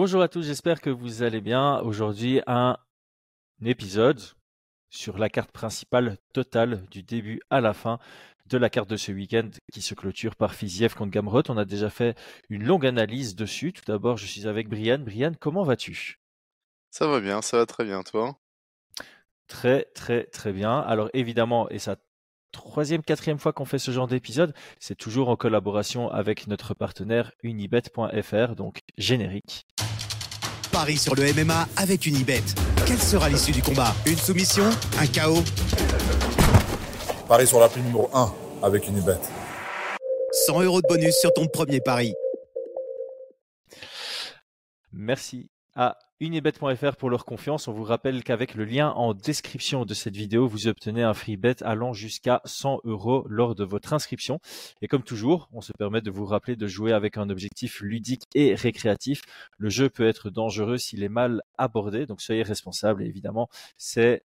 Bonjour à tous, j'espère que vous allez bien. Aujourd'hui, un épisode sur la carte principale totale du début à la fin de la carte de ce week-end qui se clôture par Fiziev contre Gamrot. On a déjà fait une longue analyse dessus. Tout d'abord, je suis avec Brian. Brian, comment vas-tu? Ça va bien, ça va très bien, toi? Très, très, très bien. Alors évidemment, et ça troisième, quatrième fois qu'on fait ce genre d'épisode, c'est toujours en collaboration avec notre partenaire unibet.fr, donc générique. Paris sur le MMA avec Unibet. Quelle sera l'issue du combat? Une soumission? Un chaos? Paris sur la numéro 1 avec Unibet. 100 euros de bonus sur ton premier pari. Merci à unibet.fr pour leur confiance. On vous rappelle qu'avec le lien en description de cette vidéo, vous obtenez un free bet allant jusqu'à 100 euros lors de votre inscription. Et comme toujours, on se permet de vous rappeler de jouer avec un objectif ludique et récréatif. Le jeu peut être dangereux s'il est mal abordé, donc soyez responsable. évidemment, c'est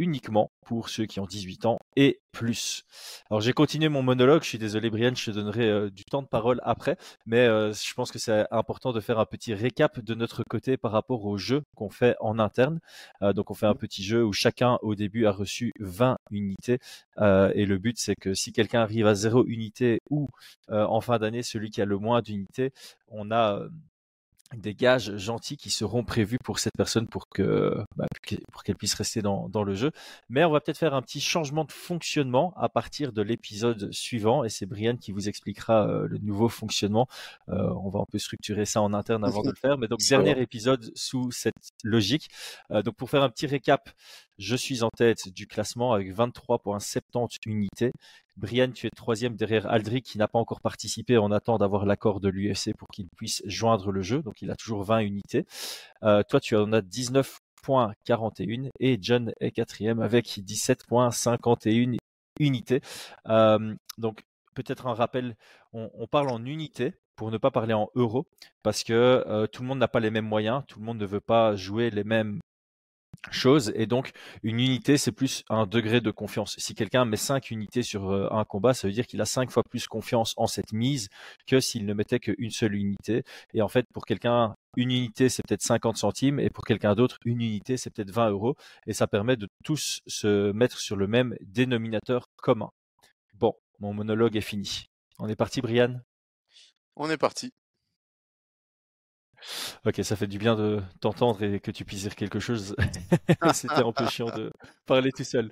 uniquement pour ceux qui ont 18 ans et plus. Alors j'ai continué mon monologue, je suis désolé Brian, je te donnerai euh, du temps de parole après, mais euh, je pense que c'est important de faire un petit récap de notre côté par rapport au jeu qu'on fait en interne. Euh, donc on fait un petit jeu où chacun au début a reçu 20 unités et le but c'est que si quelqu'un arrive à 0 unité ou en fin d'année celui qui a le moins d'unités, on a des gages gentils qui seront prévus pour cette personne pour que bah, pour qu'elle puisse rester dans, dans, le jeu. Mais on va peut-être faire un petit changement de fonctionnement à partir de l'épisode suivant et c'est Brian qui vous expliquera euh, le nouveau fonctionnement. Euh, on va un peu structurer ça en interne avant de le faire. Mais donc dernier épisode sous cette logique. Euh, donc pour faire un petit récap, je suis en tête du classement avec 23,70 unités. Brian, tu es troisième derrière Aldric qui n'a pas encore participé. On attend d'avoir l'accord de l'UFC pour qu'il puisse joindre le jeu. Donc il a toujours 20 unités. Euh, toi, tu en as 19,41 et John est quatrième avec 17,51 unités. Euh, donc peut-être un rappel, on, parle en unités pour ne pas parler en euros, parce que euh, tout le monde n'a pas les mêmes moyens, tout le monde ne veut pas jouer les mêmes chose. Et donc, une unité, c'est plus un degré de confiance. Si quelqu'un met 5 unités sur euh, un combat, ça veut dire qu'il a 5 fois plus confiance en cette mise que s'il ne mettait qu'une seule unité. Et en fait, pour quelqu'un, une unité, c'est peut-être 50 centimes. Et pour quelqu'un d'autre, une unité, c'est peut-être 20 euros. Et ça permet de tous se mettre sur le même dénominateur commun. Bon, mon monologue est fini. On est parti, Brian? On est parti. Ok, ça fait du bien de t'entendre et que tu puisses dire quelque chose. C'était un peu chiant de parler tout seul.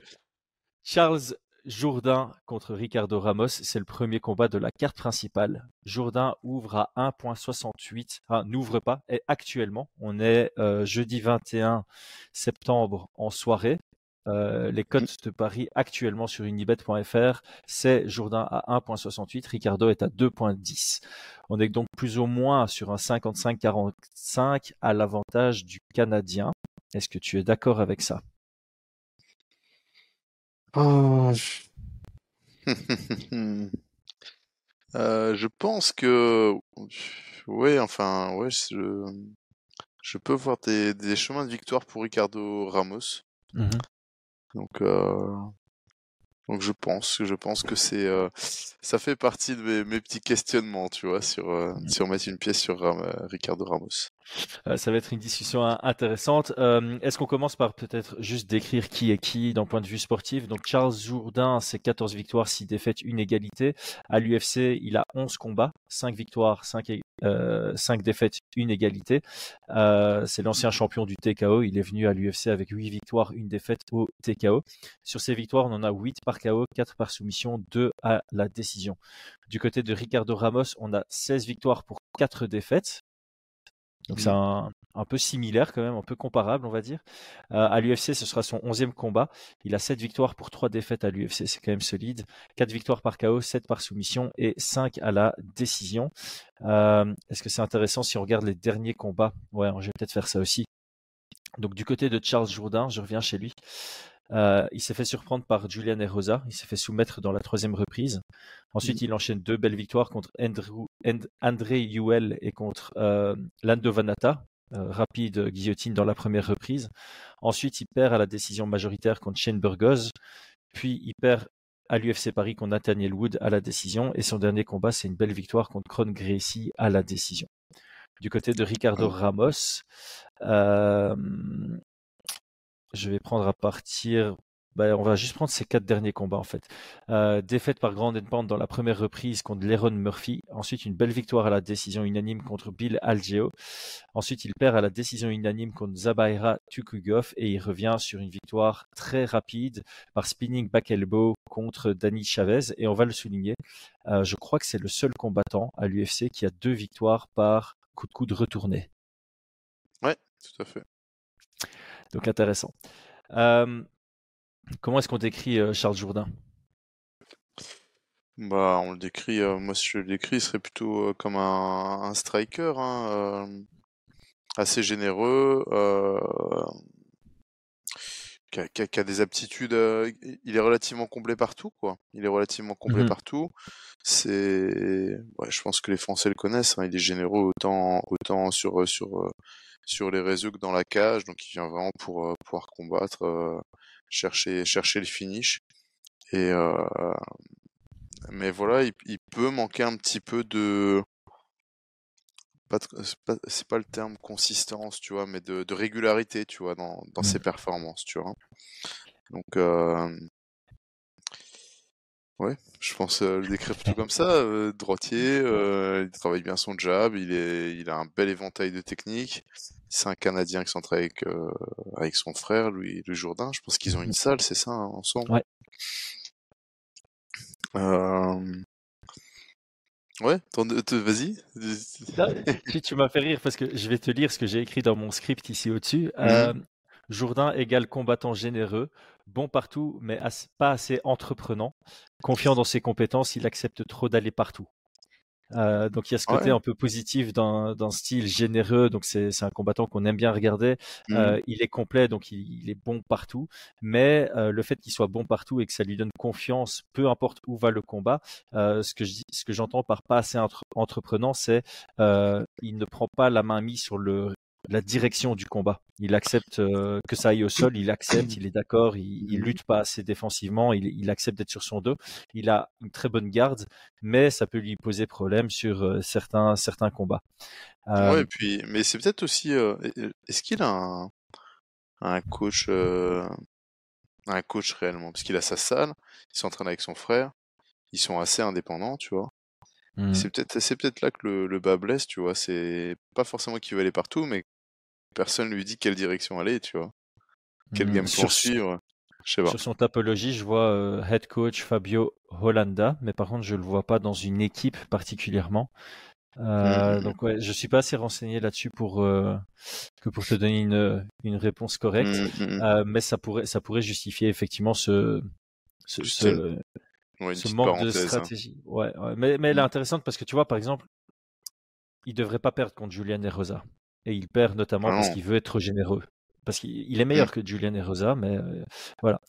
Charles Jourdain contre Ricardo Ramos, c'est le premier combat de la carte principale. Jourdain ouvre à 1.68, enfin n'ouvre pas, et actuellement, on est euh, jeudi 21 septembre en soirée. Euh, les codes de Paris actuellement sur unibet.fr, c'est Jourdain à 1.68, Ricardo est à 2.10. On est donc plus ou moins sur un 55-45 à l'avantage du Canadien. Est-ce que tu es d'accord avec ça? Oh, euh, je... pense que oui, enfin, ouais, je, peux voir des, chemins de victoire pour Ricardo Ramos. Mmh donc, euh, donc je pense, je pense que c'est, euh, ça fait partie de mes, petits questionnements, tu vois, sur, euh, mmh. sur mettre une pièce sur Ricardo Ramos. Ça va être une discussion intéressante. Est-ce qu'on commence par peut-être juste décrire qui est qui d'un point de vue sportif? Donc Charles Jourdain, c'est 14 victoires, 6 défaites, une égalité. À l'UFC, il a 11 combats, 5 victoires, 5, euh, 5 défaites, une égalité. Euh, c'est l'ancien champion du TKO. Il est venu à l'UFC avec 8 victoires, une défaite au TKO. Sur ces victoires, on en a 8 par KO, 4 par soumission, 2 à la décision. Du côté de Ricardo Ramos, on a 16 victoires pour 4 défaites. Donc c'est un, un, peu similaire quand même, un peu comparable on va dire. Euh, à l'UFC, ce sera son 11e combat. Il a 7 victoires pour 3 défaites à l'UFC, c'est quand même solide. 4 victoires par KO, 7 par soumission et 5 à la décision. Euh, Est-ce que c'est intéressant si on regarde les derniers combats? Ouais, je vais peut-être faire ça aussi. Donc du côté de Charles Jourdain, je reviens chez lui. Euh, il s'est fait surprendre par Julian Rosa. Il s'est fait soumettre dans la troisième reprise. Ensuite, mm. il enchaîne deux belles victoires contre Andrew, André Yuel et contre euh, Lando Vanata. Euh, rapide guillotine dans la première reprise. Ensuite, il perd à la décision majoritaire contre Shane Burgos. Puis, il perd à l'UFC Paris contre Nathaniel Wood à la décision. Et son dernier combat, c'est une belle victoire contre Kron Gracie à la décision. du côté de Ricardo Ramos. Je vais prendre à partir bah, on va juste prendre ces quatre derniers combats en fait. Euh, défaite par Grand Pound dans la première reprise contre Leron Murphy. Ensuite, une belle victoire à la décision unanime contre Bill Algeo. Ensuite, il perd à la décision unanime contre Zabaira Tukugov et il revient sur une victoire très rapide par spinning back elbow contre Danny Chavez. Et on va le souligner, euh, je crois que c'est le seul combattant à l'UFC qui a deux victoires par coup de coude retourné. Ouais, tout à fait. Donc intéressant. Euh, Comment est-ce qu'on décrit euh, Charles Jourdain? Bah, on le décrit, euh, moi si je le décris, il serait plutôt comme un, striker, hein, assez généreux, qui a, des aptitudes. il est relativement complet partout, quoi. Il est relativement complet mmh partout. C'est, ouais, je pense que les Français le connaissent. Hein, il est généreux autant, autant sur sur sur les réseaux que dans la cage, donc il vient vraiment pour pouvoir combattre chercher, chercher le finish. Et mais voilà, il, peut manquer un petit peu de c'est pas, le terme consistance, tu vois, mais de, régularité, tu vois, dans, dans ses mmh. performances, tu vois. Donc, ouais, je pense le décrire plutôt comme ça. droitier, il travaille bien son job, il, est, il a un bel éventail de techniques c'est un Canadien qui s'entraîne avec, euh, avec son frère, Louis, le Jourdain. Je pense qu'ils ont une salle, c'est ça, hein, ensemble? Ouais. Euh... Ouais, vas-y. tu, tu m'as fait rire parce que je vais te lire ce que j'ai écrit dans mon script ici au-dessus. Mmh euh, Jourdain égale combattant généreux, bon partout, mais pas assez entreprenant. Confiant dans ses compétences, il accepte trop d'aller partout. Euh, donc il y a ce côté un peu positif d'un style généreux, donc c'est un combattant qu'on aime bien regarder. Mmh. Euh, il est complet, donc il, est bon partout. Mais euh, le fait qu'il soit bon partout et que ça lui donne confiance, peu importe où va le combat, ce que je ce que j'entends par pas assez entreprenant, c'est il ne prend pas la main mise sur le la direction du combat. Il accepte euh, que ça aille au sol, il accepte, il est d'accord, il, il, lutte pas assez défensivement, il, accepte d'être sur son dos. Il a une très bonne garde, mais ça peut lui poser problème sur euh, certains certains combats. Euh, ouais, puis, mais c'est peut-être aussi, est-ce qu'il a un, un coach, un coach réellement, parce qu'il a sa salle, il s'entraîne avec son frère, ils sont assez indépendants, tu vois. Mmh. C'est peut-être c'est peut-être là que le, le bas blesse, tu vois. C'est pas forcément qu'il veut aller partout, mais personne lui dit quelle direction aller, tu vois. Quel mmh. game poursuivre. Sur son topologie, je vois euh, head coach Fabio Hollanda, mais par contre, je le vois pas dans une équipe particulièrement. Euh, mmh. Donc ouais, je suis pas assez renseigné là-dessus pour euh, que pour te donner une, une réponse correcte, mais ça pourrait ça pourrait justifier effectivement ce, ce, ce, ce manque de hein. stratégie. Ouais, Mais, mais elle est mmh. intéressante parce que tu vois, par exemple, il devrait pas perdre contre Julian et Rosa. Et il perd notamment parce qu'il veut être généreux. Parce qu'il est meilleur mmh. que Julian et Rosa, mais euh, voilà.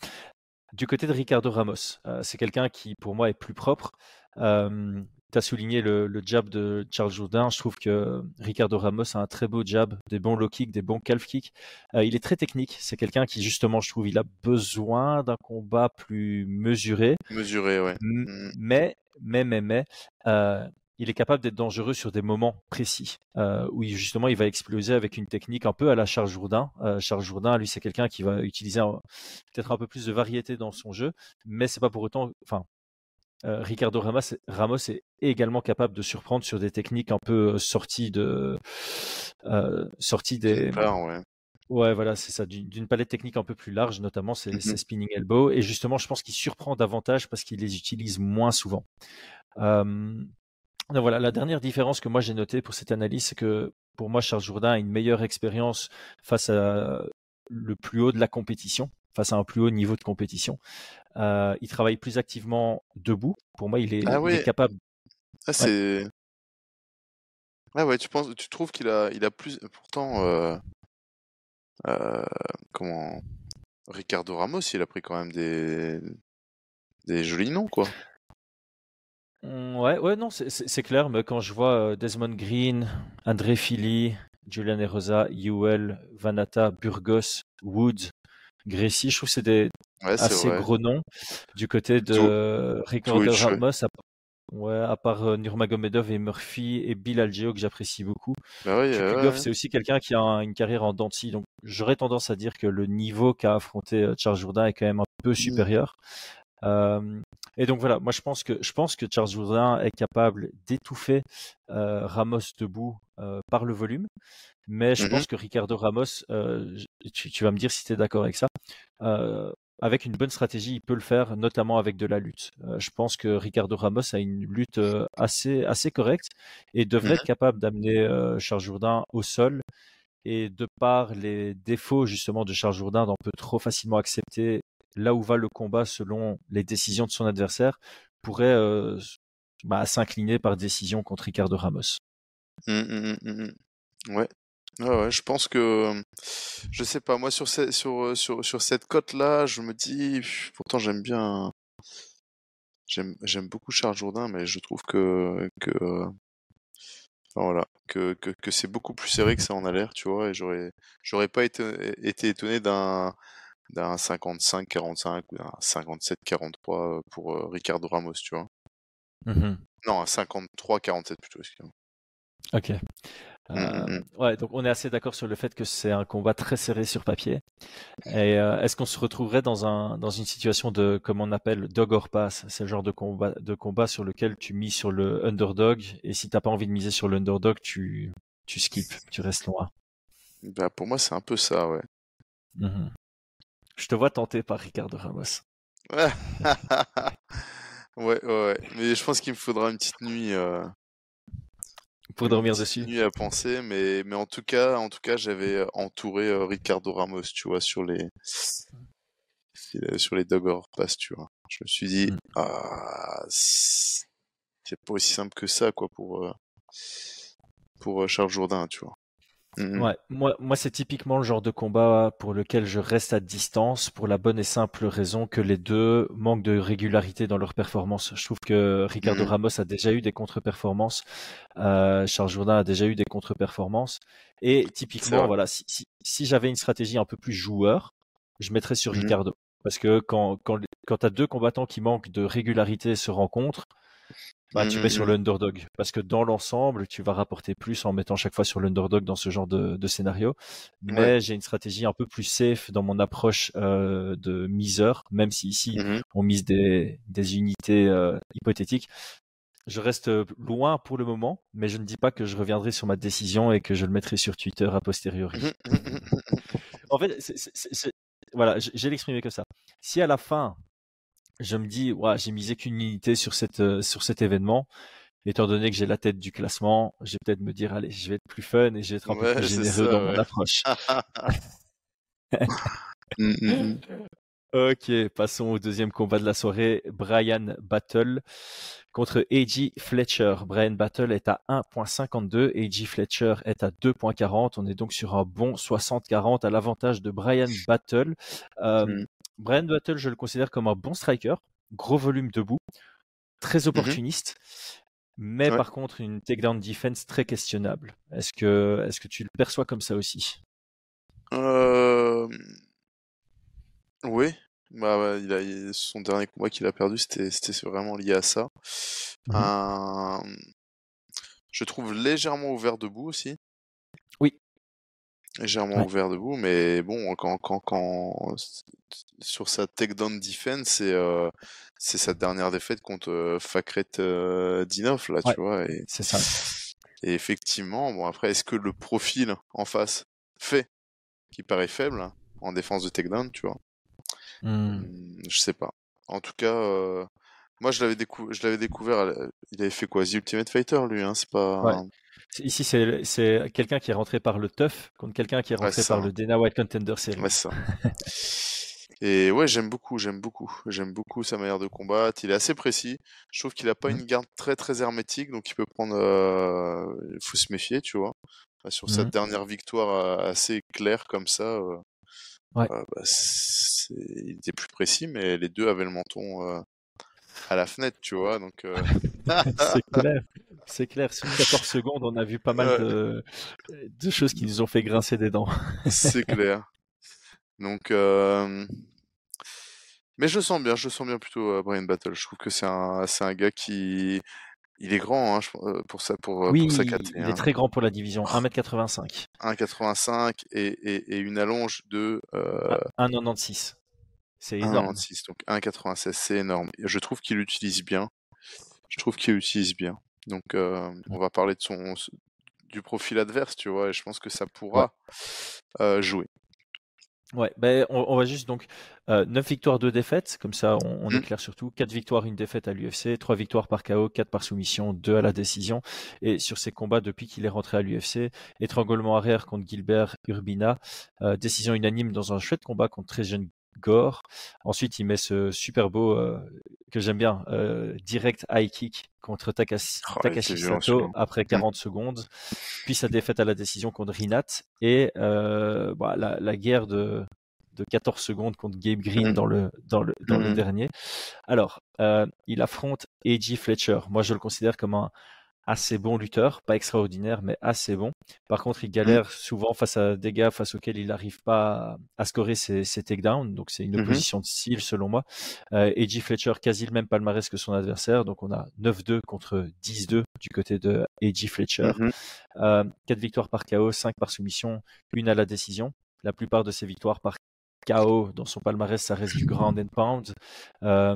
Du côté de Ricardo Ramos, euh, c'est quelqu'un qui, pour moi, est plus propre. Euh, tu as souligné le, le, jab de Charles Jourdain. Je trouve que Ricardo Ramos a un très beau jab, des bons low kicks, des bons calf kicks. Euh, il est très technique. C'est quelqu'un qui, justement, je trouve, il a besoin d'un combat plus mesuré. Mesuré, ouais. Mm. Mais, mais, mais, mais, euh, il est capable d'être dangereux sur des moments précis euh, où justement il va exploser avec une technique un peu à la Charles Jourdain. Euh, Charles Jourdain, lui, c'est quelqu'un qui va utiliser peut-être un peu plus de variété dans son jeu, mais c'est pas pour autant, enfin, euh, Ricardo Ramos, Ramos, est également capable de surprendre sur des techniques un peu euh, sorties de sorties des ouais. ouais voilà c'est ça d'une palette technique un peu plus large notamment c'est mm spinning elbow et justement je pense qu'il surprend davantage parce qu'il les utilise moins souvent euh, voilà la dernière différence que moi j'ai notée pour cette analyse c'est que pour moi Charles Jourdain a une meilleure expérience face à le plus haut de la compétition face à un plus haut niveau de compétition. Euh, il travaille plus activement debout. Pour moi, il est, ah capable. Ah, c'est. Ah ouais, tu penses, tu trouves qu'il a, il a plus. Pourtant, euh, euh, comment Ricardo Ramos, il a pris quand même des, des jolis noms, quoi. Mmh, ouais, ouais, non, c'est clair. Mais quand je vois Desmond Green, André Philly, Julian Erosa, Yuel, Vanata, Burgos, Woods, Gracie, je trouve que c'est des assez gros noms. Du côté de Ricardo Ramos, Ouais, à part euh, Nurmagomedov et Murphy et Bill Algeo que j'apprécie beaucoup. Bah oui, c'est aussi quelqu'un qui a une carrière en denti, donc j'aurais tendance à dire que le niveau qu'a affronté euh, Charles Jourdain est quand même un peu mmh. supérieur. Euh, et donc voilà, moi je pense que je pense que Charles Jourdain est capable d'étouffer euh, Ramos debout euh, par le volume, mais je mmh pense que Ricardo Ramos, tu, tu, vas me dire si tu es d'accord avec ça, avec une bonne stratégie, il peut le faire, notamment avec de la lutte. Euh, je pense que Ricardo Ramos a une lutte euh, assez, assez correcte et devrait être mhm. capable d'amener euh, Charles Jourdain au sol. Et de par les défauts justement de Charles Jourdain d'en peut trop facilement accepter là où va le combat selon les décisions de son adversaire, pourrait bah, s'incliner par décision contre Ricardo Ramos. Mmh, mmh, mmh, ouais, Ouais, je pense que je sais pas moi sur sur cette cote là, je me dis pourtant j'aime bien j'aime beaucoup Charles Jourdain mais je trouve que voilà, que, c'est beaucoup plus serré que ça en a l'air, tu vois, et j'aurais j'aurais pas été étonné d'un d'un 55-45 ou d'un 57-43 pour Ricardo Ramos, tu vois. Mmh non, un 53-47 plutôt, excusez-moi. Ok. Mmh, euh, mmh, mmh. ouais, donc on est assez d'accord sur le fait que c'est un combat très serré sur papier. Et euh, est-ce qu'on se retrouverait dans un dans une situation de comme on appelle dog or pass? C'est le genre de combat de combat sur lequel tu mises sur le underdog et si t'as pas envie de miser sur l'underdog, tu tu skips, tu restes loin. Bah pour moi c'est un peu ça, ouais. Je te vois tenté par Ricardo Ramos. ouais, ouais, mais je pense qu'il me faudra une petite nuit. Euh pour dormir dessus. Nuit à penser, mais mais en tout cas, en tout cas, j'avais euh, entouré euh, Ricardo Ramos, tu vois, sur les sur les dog pass, tu vois. Je me suis dit, mmh. ah, c'est pas aussi simple que ça, quoi, pour euh, pour Charles Jourdain, tu vois. Mmh ouais, moi, moi c'est typiquement le genre de combat pour lequel je reste à distance pour la bonne et simple raison que les deux manquent de régularité dans leur performance. Je trouve que Ricardo mmh Ramos a déjà eu des contre-performances, euh, Charles Jourdain a déjà eu des contre-performances, et typiquement, voilà, si, si, si j'avais une stratégie un peu plus joueur, je mettrais sur mmh Ricardo. Parce que quand, quand, quand tu as deux combattants qui manquent de régularité se rencontrent, bah, tu mets sur mmh. l'underdog parce que dans l'ensemble, tu vas rapporter plus en mettant chaque fois sur l'underdog dans ce genre de, de scénario. Mais j'ai une stratégie un peu plus safe dans mon approche euh, de miseur, même si ici mmh on mise des, des unités euh, hypothétiques. Je reste loin pour le moment, mais je ne dis pas que je reviendrai sur ma décision et que je le mettrai sur Twitter a posteriori. Mmh, en fait, voilà, j'ai l'exprimé que ça. Si à la fin je me dis, ouais, j'ai misé qu'une unité sur, cette, euh, sur cet événement. Étant donné que j'ai la tête du classement, je vais peut-être me dire, allez, je vais être plus fun et je vais être un peu plus généreux dans mon approche. Mmh, mmh, mmh. Ok, passons au deuxième combat de la soirée. Brian Battle contre A.G. Fletcher. Brian Battle est à 1.52, A.G. Fletcher est à 2.40. On est donc sur un bon 60-40 à l'avantage de Brian Battle. Euh, Brian Battle, je le considère comme un bon striker, gros volume debout, très mmh opportuniste, mais par contre une takedown defense très questionnable. Est-ce que, est-ce que tu le perçois comme ça aussi? Euh... Oui. Bah, il a, son dernier combat qu'il a perdu, c'était, c'était vraiment lié à ça. Mmh je trouve légèrement ouvert debout aussi légèrement ouvert debout, mais bon, quand, quand, quand sur sa takedown defense, c'est euh, c'est sa dernière défaite contre euh, Fakret euh, Dinov, là, tu vois. Et, c'est ça. Et effectivement, bon, après, est-ce que le profil en face fait qui paraît faible hein, en défense de takedown, tu vois? Mmh, Je sais pas. En tout cas, euh, moi, je l'avais, décou découvert, il avait fait quoi? The Ultimate Fighter, lui, hein, c'est pas... Ici, c'est quelqu'un qui est rentré par le TUF contre quelqu'un qui est rentré par le Dana White Contender Series. Ouais, ça. Et ouais, j'aime beaucoup, j'aime beaucoup. J'aime beaucoup sa manière de combattre. Il est assez précis. Je trouve qu'il a pas mmh. une garde très très hermétique, donc il peut prendre. Euh... Il faut se méfier, tu vois. Sur sa mmh. dernière victoire euh, assez claire comme ça, euh... ouais. Euh, bah, il était plus précis, mais les deux avaient le menton à la fenêtre, tu vois. Donc. c'est clair. C'est clair, sur 14 secondes, on a vu pas mal de, de, choses qui nous ont fait grincer des dents. c'est clair. Donc, euh... Mais je sens bien, je sens bien plutôt Brian Battle. Je trouve que c'est un, c'est un gars qui, il est grand hein, pour ça, pour, oui, pour sa il est hein. très grand pour la division, 1m85. 1m85 et, et, et une allonge de euh... 1,96. C'est énorme. 1,96, donc 1,96, c'est énorme. Je trouve qu'il utilise bien. Je trouve qu'il utilise bien. Donc, euh, on va parler de son du profil adverse, tu vois, et je pense que ça pourra ouais. euh, jouer. Ouais, ben on, on, va juste donc euh, 9 victoires, 2 défaites, comme ça on, on mmh. est clair surtout. 4 victoires, 1 défaite à l'UFC, 3 victoires par KO, 4 par soumission, 2 à la décision. Et sur ces combats depuis qu'il est rentré à l'UFC, étranglement arrière contre Gilbert Urbina, euh, décision unanime dans un chouette combat contre très jeune Gore. Ensuite, il met ce super beau euh, que j'aime bien, euh, direct high kick contre Takashi, oh, Takashi Sato après 40 mmh. secondes. Puis sa défaite à la décision contre Rinat et euh, bah, la, la, guerre de, de 14 secondes contre Gabe Green mmh. dans le dans le dans mmh. le dernier. Alors, il affronte A.J. Fletcher. Moi, je le considère comme un assez bon lutteur, pas extraordinaire, mais assez bon. Par contre, il galère mmh. souvent face à des gars face auxquels il n'arrive pas à, scorer ses, ses takedowns. Donc, c'est une opposition mmh. de style, selon moi. Euh, AJ Fletcher, quasi le même palmarès que son adversaire. Donc, on a 9-2 contre 10-2 du côté de AJ Fletcher. Mmh. Euh, 4 victoires par KO, 5 par soumission, une à la décision. La plupart de ces victoires par KO dans son palmarès, ça reste du ground and pound. Euh,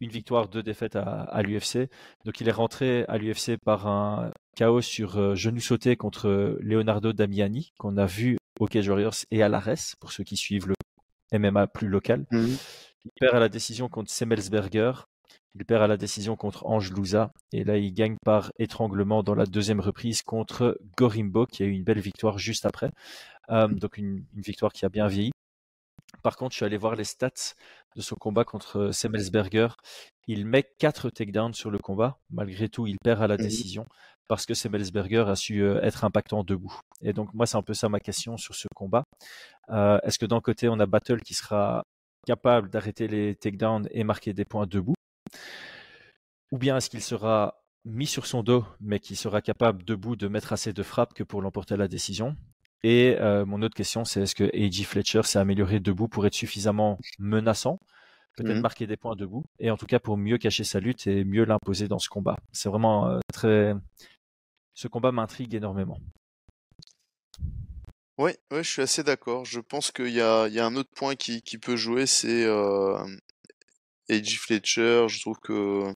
une victoire, deux défaites à, à l'UFC. Donc il est rentré à l'UFC par un chaos sur euh, genou sauté contre Leonardo Damiani, qu'on a vu au Cage Warriors et à l'Ares, pour ceux qui suivent le MMA plus local. Mmh. Il perd à la décision contre Semmelsberger. Il perd à la décision contre Ange Louza. Et là, il gagne par étranglement dans la deuxième reprise contre Gorimbo, qui a eu une belle victoire juste après. Euh, donc une, une victoire qui a bien vieilli. Par contre, je suis allé voir les stats de son combat contre Semmelsberger. Il met 4 takedowns sur le combat. Malgré tout, il perd à la mmh décision parce que Semmelsberger a su être impactant debout. Et donc, moi, c'est un peu ça ma question sur ce combat. Euh, Est-ce que d'un côté, on a Battle qui sera capable d'arrêter les takedowns et marquer des points debout? Ou bien est-ce qu'il sera mis sur son dos, mais qui sera capable debout de mettre assez de frappes que pour l'emporter à la décision? Et euh, mon autre question, c'est est-ce que A.J. Fletcher s'est amélioré debout pour être suffisamment menaçant, peut-être mmh. marquer des points debout, et en tout cas pour mieux cacher sa lutte et mieux l'imposer dans ce combat. C'est vraiment euh, très. Ce combat m'intrigue énormément. Oui, ouais, je suis assez d'accord. Je pense qu'il y a, y a, un autre point qui, qui peut jouer, c'est euh, A.J. Fletcher. Je trouve que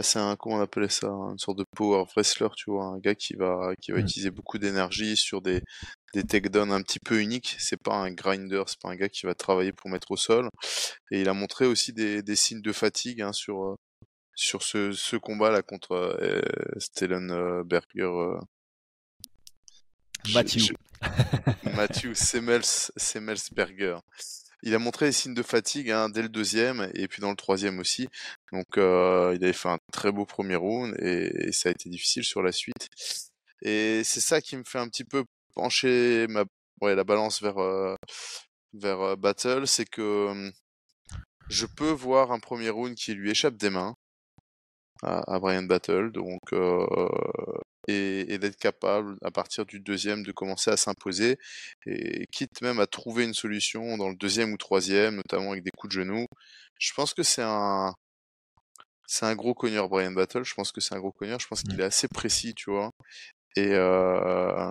c'est un, comment on appelait ça, une sorte de power wrestler, tu vois, un gars qui va, qui va mmh. utiliser beaucoup d'énergie sur des, des takedowns un petit peu uniques. C'est pas un grinder, c'est pas un gars qui va travailler pour mettre au sol. Et il a montré aussi des, des signes de fatigue hein, sur, euh, sur ce, ce combat-là contre euh, Stellenberger. Euh, Matthew. Matthew Semmels, Semmelsberger il a montré des signes de fatigue hein, dès le deuxième et puis dans le troisième aussi. Donc euh, il avait fait un très beau premier round et, ça a été difficile sur la suite. Et c'est ça qui me fait un petit peu pencher ma, ouais, la balance vers, euh, vers euh, Battle, c'est que je peux voir un premier round qui lui échappe des mains à, à Brian Battle. Donc euh, et, et d'être capable, à partir du deuxième, de commencer à s'imposer, et quitte même à trouver une solution dans le deuxième ou troisième, notamment avec des coups de genoux. Je pense que c'est un, c'est un gros cogneur Brian Battle. Je pense que c'est un gros cogneur. Je pense qu'il est assez précis, tu vois? Et euh...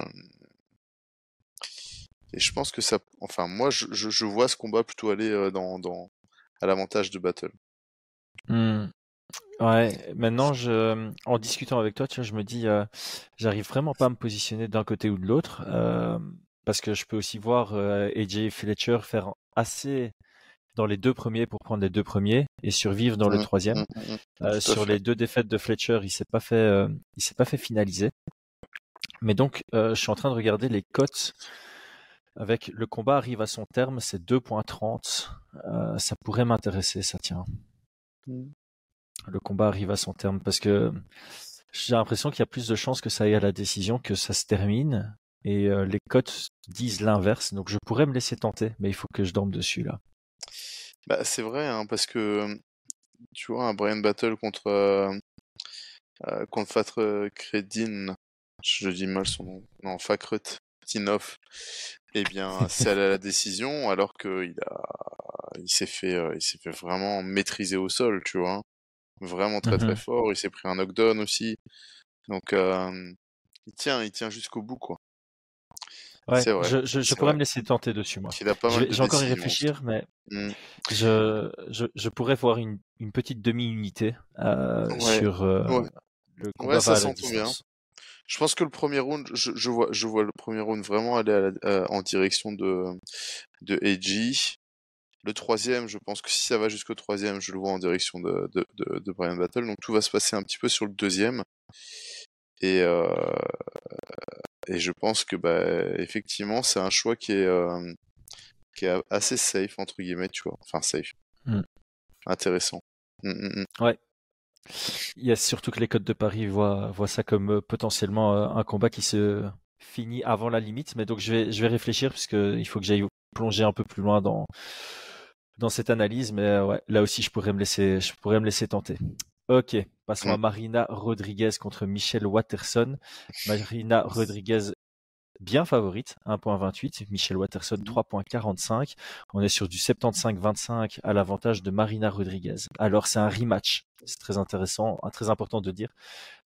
et je pense que ça, enfin moi, je, vois ce combat plutôt aller euh, dans, dans à l'avantage de Battle. Mmh. Ouais, maintenant, je, en discutant avec toi, tu vois, je me dis, euh, j'arrive vraiment pas à me positionner d'un côté ou de l'autre, euh, parce que je peux aussi voir euh, AJ Fletcher faire assez dans les deux premiers pour prendre les deux premiers et survivre dans le mmh, troisième. Mmh, mmh, euh, sur les deux défaites de Fletcher, il s'est pas fait, euh, il s'est pas fait finaliser. Mais donc, euh, je suis en train de regarder les cotes avec le combat arrive à son terme, c'est 2.30. Euh, ça pourrait m'intéresser, ça tient le combat arrive à son terme parce que j'ai l'impression qu'il y a plus de chances que ça aille à la décision que ça se termine et euh, les cotes disent l'inverse donc je pourrais me laisser tenter mais il faut que je dorme dessus là. Bah, c'est vrai hein, parce que tu vois un Brian Battle contre euh, euh, contre Fatre je dis mal son nom non Fakrut Tinov eh bien c'est à la décision alors qu'il a il s'est fait, il s'est fait vraiment maîtriser au sol, tu vois. Vraiment très très Mmh fort. Il s'est pris un knockdown aussi. Donc il tient, il tient jusqu'au bout, quoi. Ouais, vrai, je, je, je pourrais vrai. me laisser tenter dessus, moi. Vais encore y réfléchir, mais Mmh. je, je, je pourrais voir une, une petite demi-unité euh, Ouais, sur euh, ouais. le combat Ouais, ça à s'entend bien. Je pense que le premier round, je, je vois, je vois le premier round vraiment aller à la- euh, en direction de, de Edgy. Le troisième, je pense que si ça va jusqu'au troisième, je le vois en direction de, de, de, de Brian Battle. Donc tout va se passer un petit peu sur le deuxième. Et, euh, et je pense que bah, effectivement, c'est un choix qui est, euh, qui est assez safe, entre guillemets, tu vois. Enfin, safe. Mm. Intéressant. Mm, mm, mm. Ouais. Il y a surtout que les codes de Paris voient, voient ça comme euh, potentiellement un combat qui se finit avant la limite. Mais donc je vais, je vais réfléchir puisque il faut que j'aille plonger un peu plus loin dans, dans cette analyse. Mais euh, ouais, là aussi, je pourrais me laisser, je pourrais me laisser tenter. Ok, passons à. Marina Rodriguez contre Michelle Watterson. Marina Rodriguez bien favorite, 1.28. Michelle Watterson, 3.45. On est sur du 75-25 à l'avantage de Marina Rodriguez. Alors, c'est un rematch. C'est très intéressant, très important de dire.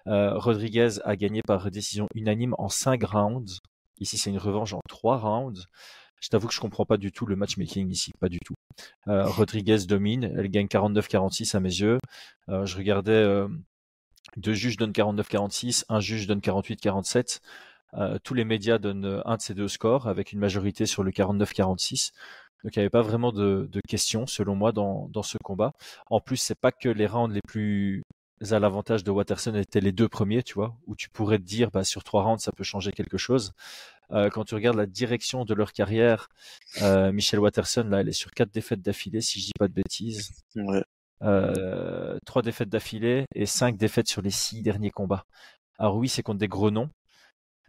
Euh, Rodriguez a gagné par décision unanime en 5 rounds. Ici, c'est une revanche en 3 rounds. Je t'avoue que je comprends pas du tout le matchmaking ici, pas du tout. Euh, Rodriguez domine, elle gagne 49-46 à mes yeux. Euh, je regardais, euh, deux juges donnent 49-46, un juge donne 48-47. Euh, tous les médias donnent un de ces deux scores avec une majorité sur le 49-46. Donc il n'y avait pas vraiment de, questions selon moi dans, dans ce combat. En plus, c'est pas que les rounds les plus à l'avantage de Watterson étaient les deux premiers, tu vois, où tu pourrais te dire bah, sur trois rounds ça peut changer quelque chose. Euh, quand tu regardes la direction de leur carrière, euh, Michelle Watterson là, elle est sur quatre défaites d'affilée, si je dis pas de bêtises. Ouais. Euh, trois défaites d'affilée et cinq défaites sur les six derniers combats. Alors oui, c'est contre des gros noms,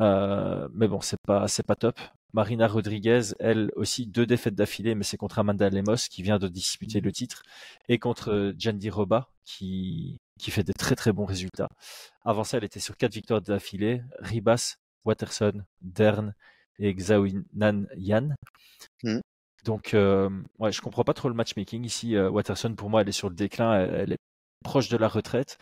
euh, mais bon, c'est pas c'est pas top. Marina Rodriguez, elle aussi deux défaites d'affilée, mais c'est contre Amanda Lemos qui vient de disputer le titre et contre Jandy Roba qui qui fait des très très bons résultats. Avant ça, elle était sur quatre victoires d'affilée. Ribas, Watterson, Dern et Xiaonan Yan. Mm. Donc, euh, ouais, je comprends pas trop le matchmaking ici. Euh, Watterson, pour moi, elle est sur le déclin, elle, elle est proche de la retraite.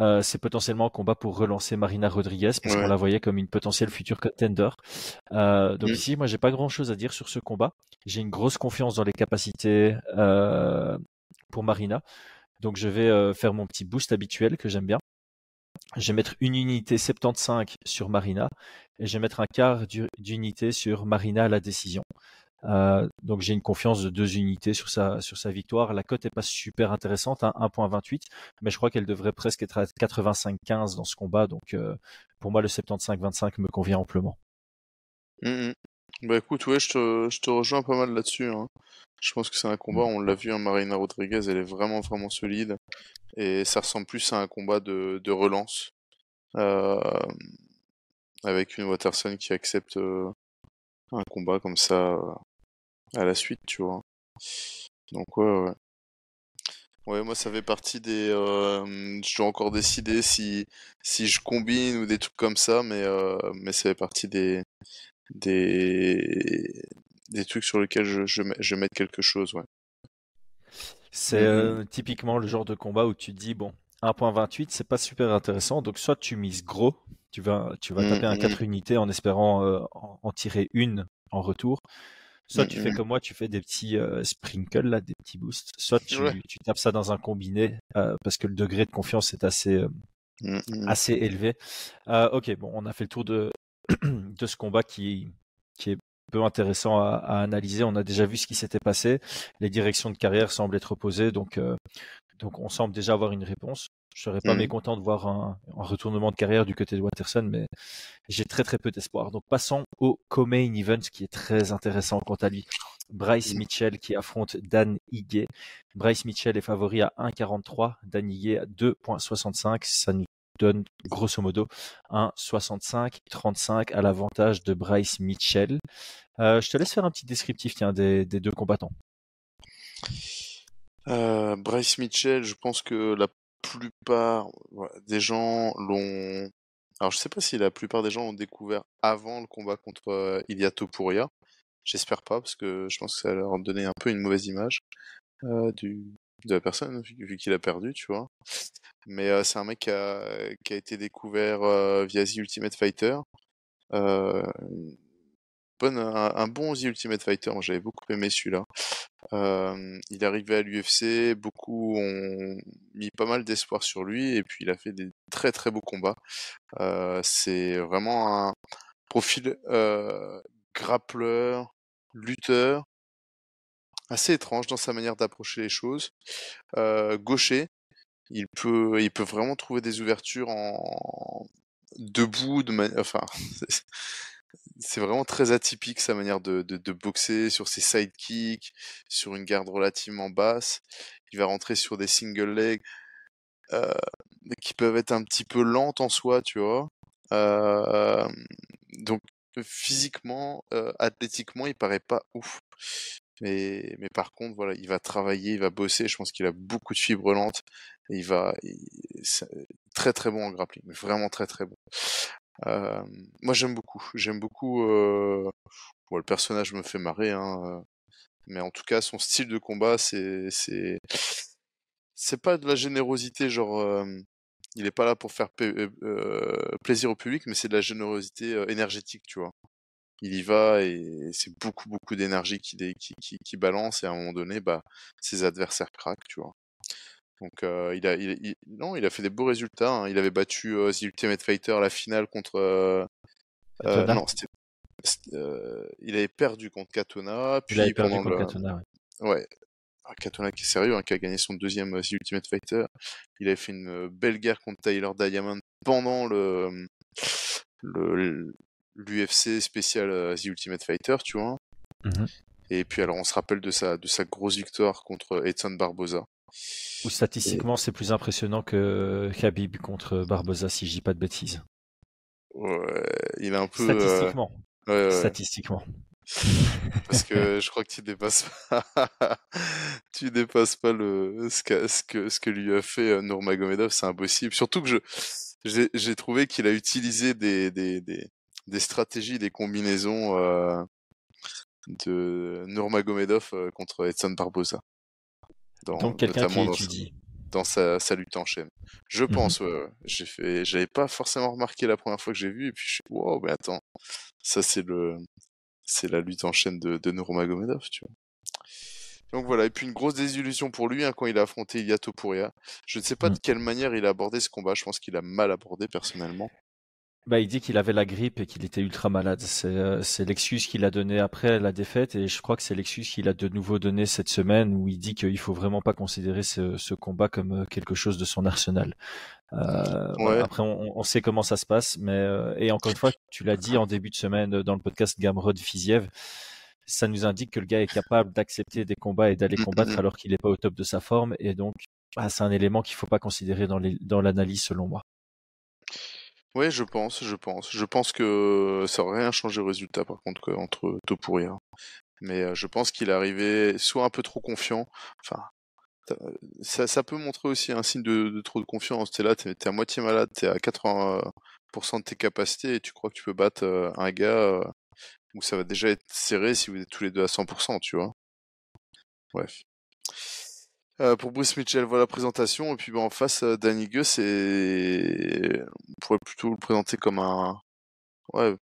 Euh, c'est potentiellement un combat pour relancer Marina Rodriguez parce Ouais. qu'on la voyait comme une potentielle future contender. Euh, donc Mm. ici, moi, j'ai pas grand chose à dire sur ce combat. J'ai une grosse confiance dans les capacités euh, pour Marina. Donc je vais faire mon petit boost habituel que j'aime bien. Je vais mettre une unité 75 sur Marina et je vais mettre un quart du- d'unité sur Marina à la décision. Euh, donc j'ai une confiance de deux unités sur sa, sur sa victoire. La cote est pas super intéressante, hein, 1.28, mais je crois qu'elle devrait presque être à 85-15 dans ce combat. Donc euh, pour moi le 75-25 me convient amplement. Mm, mm. Bah écoute, ouais, je te, je te rejoins pas mal là-dessus. hein. Je pense que c'est un combat, on l'a vu, hein, Marina Rodriguez, elle est vraiment vraiment solide. Et ça ressemble plus à un combat de, de relance. euh, avec une Watterson qui accepte euh, un combat comme ça euh, à la suite, tu vois. Donc ouais, ouais. Ouais, moi ça fait partie des... je dois encore décider si, si je combine ou des trucs comme ça, mais, mais ça fait partie des, des, des trucs sur lesquels je, je, je vais mettre quelque chose, ouais. C'est Mhm. euh, typiquement le genre de combat où tu te dis, bon, 1.28, c'est pas super intéressant. Donc, soit tu mises gros, tu vas, tu vas Mhm, taper un mhm. 4 unités en espérant euh, en, en tirer une en retour. Soit tu fais Mhm. comme moi, tu fais des petits euh, sprinkles, là, des petits boosts. Soit tu, Ouais. tu tapes ça dans un combiné euh, parce que le degré de confiance est assez, euh, assez élevé. Euh, ok, bon, on a fait le tour de, de ce combat qui, qui est peu intéressant à, à analyser. On a déjà vu ce qui s'était passé. Les directions de carrière semblent être opposées, donc, euh, donc on semble déjà avoir une réponse. Je serais pas Mhm. mécontent de voir un, un retournement de carrière du côté de Watterson, mais j'ai très très peu d'espoir. Donc passons au co-main event qui est très intéressant quant à lui. Bryce Mhm. Mitchell qui affronte Dan Higuet. Bryce Mitchell est favori à 1,43, Dan Higuet à 2,65. Ça nous donne grosso modo un 65-35 à l'avantage de Bryce Mitchell. Euh, je te laisse faire un petit descriptif des, deux combattants. Euh, Bryce Mitchell, je pense que la plupart des gens l'ont. Alors, je sais pas si la plupart des gens l'ont découvert avant le combat contre euh, Ilia Topuria, J'espère pas, parce que je pense que ça leur donner un peu une mauvaise image du, de la personne, vu qu'il a perdu, tu vois. Mais c'est un mec qui a, qui a été découvert via The Ultimate Fighter. Bonne, un, bon The Ultimate Fighter, j'avais beaucoup aimé celui-là. Il est arrivé à l'UFC, beaucoup ont mis pas mal d'espoir sur lui, et puis il a fait des très très beaux combats. C'est vraiment un profil grappleur, lutteur, assez étrange dans sa manière d'approcher les choses. Euh, gaucher, il peut, il peut vraiment trouver des ouvertures en debout, de enfin, c'est vraiment très atypique sa manière de, de, boxer sur ses sidekicks, sur une garde relativement basse. Il va rentrer sur des single legs euh, qui peuvent être un petit peu lentes en soi, tu vois. Euh, donc physiquement, euh, athlétiquement, il paraît pas ouf. Mais, par contre, voilà, il va travailler, il va bosser. Je pense qu'il a beaucoup de fibres lentes. Et il va, très très bon en grappling, vraiment très très bon. Moi j'aime beaucoup, j'aime beaucoup. Le personnage me fait marrer, hein, mais en tout cas son style de combat, c'est c'est c'est pas de la générosité genre. il est pas là pour faire plaisir au public, mais c'est de la générosité énergétique, tu vois? Il y va et c'est beaucoup beaucoup d'énergie qui, qui, qui, qui, balance et à un moment donné bah ses adversaires craquent tu vois donc il a il, non il a fait des beaux résultats hein. il avait battu The Ultimate Fighter la finale contre non c'était il avait perdu contre Katona puis il avait perdu contre Katona ouais, ouais. Ah, Katona qui est sérieux hein, qui a gagné son deuxième The Ultimate Fighter il avait fait une belle guerre contre Tyler Diamond pendant le le, l'UFC spécial euh, The Ultimate Fighter, tu vois. Mmh et puis alors on se rappelle de sa, de sa grosse victoire contre Edson Barboza. Ou statistiquement c'est plus impressionnant que Khabib contre Barboza si je dis pas de bêtises. Ouais, il a un peu. Euh, statistiquement. Statistiquement. Parce que je crois que tu dépasses pas, tu dépasses pas le ce que ce que, ce que lui a fait euh, Nurmagomedov, c'est impossible. Surtout que je j'ai trouvé qu'il a utilisé des, des, des, des stratégies, des combinaisons euh, de Nurmagomedov euh, contre Edson Barbosa. Dans, Donc quelqu'un qui étudie. Dans, sa, sa, lutte en chaîne. Je mmh pense, j'ai fait, j'avais pas forcément remarqué la première fois que j'ai vu, et puis je suis, wow, mais attends, ça c'est le, c'est la lutte en chaîne de, de Nurmagomedov, tu vois. Donc voilà, et puis une grosse désillusion pour lui hein, quand il a affronté Yato Puria. Je ne sais pas mmh. de quelle manière il a abordé ce combat, je pense qu'il a mal abordé personnellement. Bah, il dit qu'il avait la grippe et qu'il était ultra malade. C'est, euh, c'est l'excuse qu'il a donnée après la défaite et je crois que c'est l'excuse qu'il a de nouveau donnée cette semaine où il dit qu'il faut vraiment pas considérer ce, ce combat comme euh, quelque chose de son arsenal. Euh, Après, on, on, sait comment ça se passe, mais euh, et encore une fois, tu l'as dit en début de semaine dans le podcast Gamrod Fiziev, ça nous indique que le gars est capable d'accepter des combats et d'aller combattre alors qu'il n'est pas au top de sa forme et donc ah, c'est un élément qu'il faut pas considérer dans, les, dans l'analyse selon moi. Oui, je pense, je pense. Je pense que ça aurait rien changé au résultat, par contre, entre Topuria. Mais je pense qu'il est arrivé soit un peu trop confiant, enfin, ça, peut montrer aussi un signe de, trop de confiance. T'es là, t'es es à moitié malade, t'es à 80% de tes capacités et tu crois que tu peux battre un gars où ça va déjà être serré si vous êtes tous les deux à 100%, tu vois. Bref. Euh, pour Bruce Mitchell, voilà la présentation. Et puis bon, en face, euh, Danny Gus, et... on pourrait plutôt le présenter comme un. Ouais,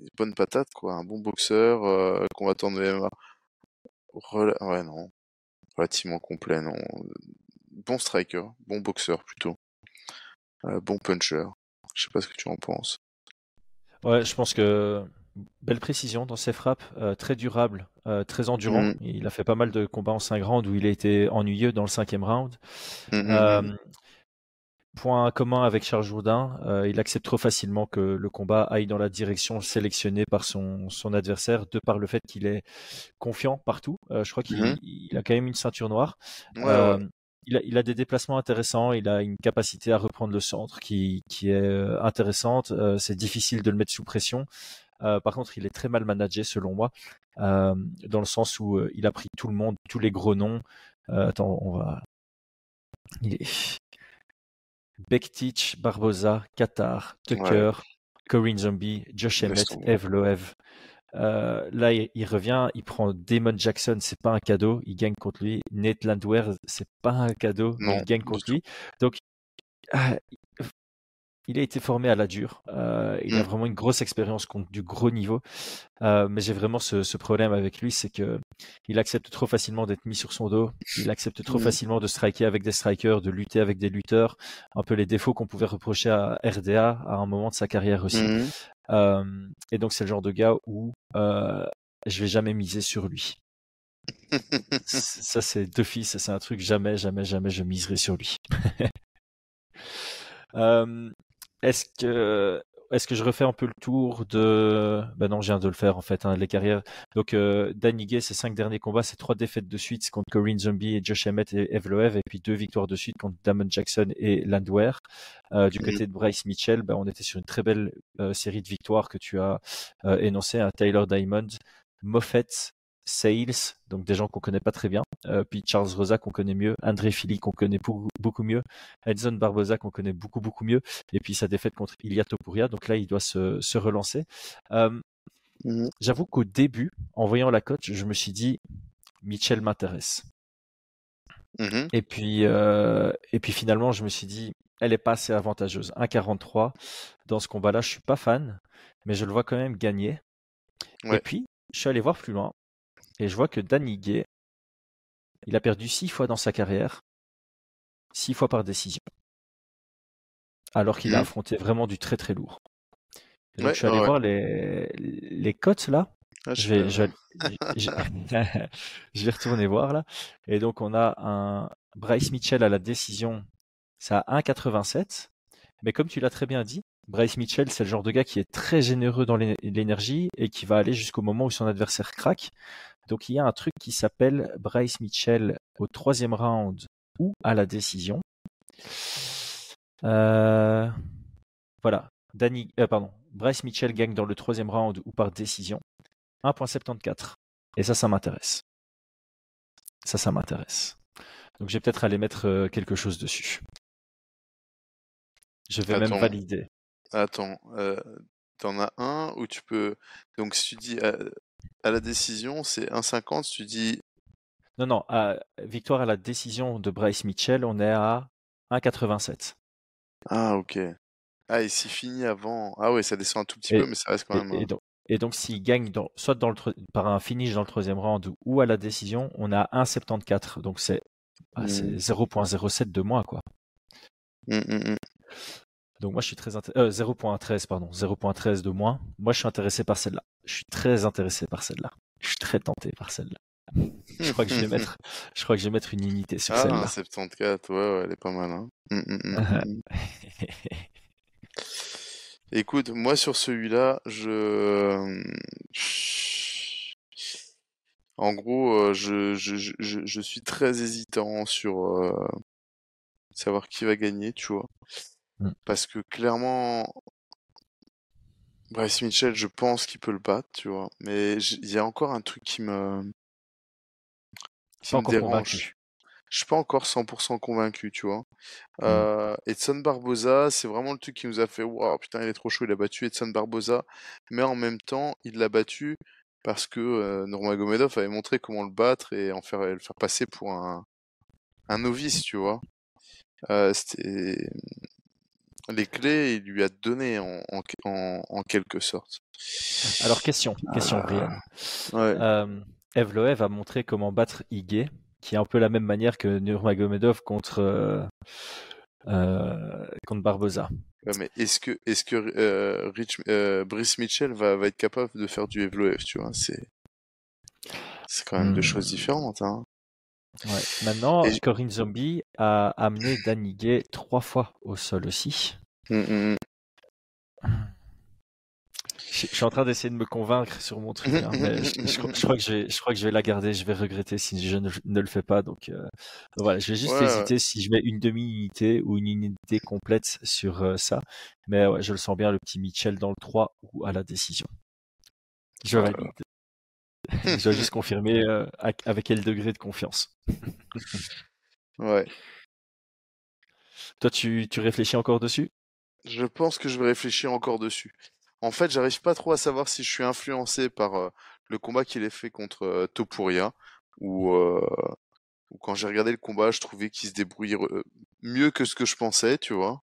une bonne patate, quoi. Un bon boxeur, euh, combattant de MMA. Ouais, non. Relativement complet, non. Bon striker, bon boxeur plutôt. Euh, bon puncher. Je sais pas ce que tu en penses. Ouais, je pense que Belle précision dans ses frappes, euh, très durable, euh, très endurant. Mm. Il a fait pas mal de combats en 5 rounds où il a été ennuyeux dans le cinquième round. Mm, mm, euh, point commun avec Charles Jourdain, il accepte trop facilement que le combat aille dans la direction sélectionnée par son, son adversaire, de par le fait qu'il est confiant partout. je crois qu'il mm-hmm. a quand même une ceinture noire. Il a, il, a, des déplacements intéressants, il a une capacité à reprendre le centre qui, qui est intéressante. c'est difficile de le mettre sous pression. Euh, par contre, il est très mal managé selon moi, euh, dans le sens où euh, il a pris tout le monde, tous les gros noms. attends, on va. Il est... Bektic, Barbosa, Qatar, Tucker, Corinne Zombie, Josh Emmett, Eve Loev. Euh, là, il, revient, il prend Damon Jackson, c'est pas un cadeau, il gagne contre lui. Nate Landwehr, c'est pas un cadeau, il gagne contre lui. Donc, ah, il a été formé à la dure. Euh, il a mmh. vraiment une grosse expérience contre du gros niveau. Euh, mais j'ai vraiment ce, problème avec lui, c'est que il accepte trop facilement d'être mis sur son dos. Il accepte trop mmh. facilement de striker avec des strikers, de lutter avec des lutteurs. Un peu les défauts qu'on pouvait reprocher à RDA à un moment de sa carrière aussi. Mmh. Euh, et donc c'est le genre de gars où je vais jamais miser sur lui. ça c'est deux fils, c'est un truc jamais, jamais, jamais je miserai sur lui. Est-ce que est-ce que je refais un peu le tour de ben non je viens de le faire en fait hein, les carrières donc euh, Danny Gay ses cinq derniers combats c'est trois défaites de suite contre Corinne Zombie et Josh Emmett et Evloev et puis deux victoires de suite contre Damon Jackson et Landwehr. Euh, du côté de Bryce Mitchell ben, on était sur une très belle euh, série de victoires que tu as euh, énoncé à hein, Tyler Diamond Moffett Sales, donc des gens qu'on connaît pas très bien, euh, puis Charles Rosa qu'on connaît mieux, André Philly qu'on connaît beaucoup, mieux, Edson Barbosa qu'on connaît beaucoup beaucoup mieux, et puis sa défaite contre Ilya Topuria, donc là il doit se, relancer. Euh, mmh. J'avoue qu'au début, en voyant la cote, je me suis dit Mitchell m'intéresse. Mmh et puis euh, et puis finalement je me suis dit elle est pas assez avantageuse. 1,43 dans ce combat-là, je suis pas fan, mais je le vois quand même gagner. Et puis je suis allé voir plus loin et je vois que Danny Gay, il a perdu six fois dans sa carrière, six fois par décision. Alors qu'il a mmh. affronté vraiment du très très lourd. donc je suis allé voir les, les cotes là. Ah, je, vais, je, je, vais retourner voir là. Et donc on a un Bryce Mitchell à la décision, ça a 1,87. Mais comme tu l'as très bien dit, Bryce Mitchell, c'est le genre de gars qui est très généreux dans l'énergie et qui va aller jusqu'au moment où son adversaire craque. Donc il y a un truc qui s'appelle Bryce Mitchell au troisième round ou à la décision. Euh, voilà. Danny, euh, pardon. Bryce Mitchell gagne dans le troisième round ou par décision. 1.74. Et ça, ça m'intéresse. Ça, ça m'intéresse. Donc je vais peut-être aller mettre euh, quelque chose dessus. Je vais même valider. Attends, t'en as un où tu peux. Donc si tu dis à la décision, c'est 1,50. Tu dis. Non, non, victoire à la décision de Bryce Mitchell, on est à 1,87. Ah, ok. Ah, et s'il finit avant. Ah, ouais, ça descend un tout petit peu, mais ça reste quand même. Et, donc, s'il gagne dans, soit dans le, par un finish dans le troisième round ou à la décision, on a 1,74. Donc, c'est 0,07 mmh. de moins, quoi. Mmh, mmh, donc moi je suis très intéressé. 0.13 pardon, 0.13 de moins. Moi je suis intéressé par celle-là. Je suis très intéressé par celle-là. Je suis très tenté par celle-là. je crois que je vais mettre, je crois que je vais mettre une unité sur ah, celle-là. 74, ouais, ouais, elle est pas mal. Hein. Hum, hum, hum, Écoute, moi sur celui-là, je, en gros, euh, je, je, je, je, suis très hésitant sur euh... savoir qui va gagner, tu vois. Parce que clairement, Bryce Mitchell, je pense qu'il peut le battre, tu vois. Mais il y a encore un truc qui me, qui me dérange. Je suis pas encore 100% convaincu, tu vois. Mmh. Euh, Edson Barboza, c'est vraiment le truc qui nous a fait Waouh, putain, il est trop chaud, il a battu Edson Barboza. Mais en même temps, il l'a battu parce que euh, Nurmagomedov avait montré comment le battre et en faire, le faire passer pour un, un novice, tu vois. Euh, c'était les clés, il lui a donné en, en, quelque sorte. Alors, question, question Brian. Euh, Evloev a montré comment battre Ige, qui est un peu la même manière que Nurmagomedov contre, euh, euh, contre Barboza. mais est-ce que, est-ce que euh, Rich, euh, Brice Mitchell va, va être capable de faire du Evloev, tu vois? C'est quand même deux choses hmm. différentes. Hein. Ouais. Maintenant, Corinne Zombie a amené Danny Gay trois fois au sol aussi. Mmh, mmh, mmh. Je, suis en train d'essayer de me convaincre sur mon truc, hein, mais je, crois que je, vais, je crois que je vais la garder. Je vais regretter si je ne, le fais pas. Donc euh, voilà, je vais juste hésiter si je mets une demi-unité ou une unité complète sur euh, ça. Mais ouais, je le sens bien, le petit Mitchell dans le 3 ou à la décision. Je valide. je dois juste confirmer euh, avec quel degré de confiance. ouais. Toi, tu, tu réfléchis encore dessus? Je pense que je vais réfléchir encore dessus. en fait, j'arrive pas trop à savoir si je suis influencé par le combat qu'il a fait contre Topuria ou, ou quand j'ai regardé le combat, je trouvais qu'il se débrouillait mieux que ce que je pensais, tu vois.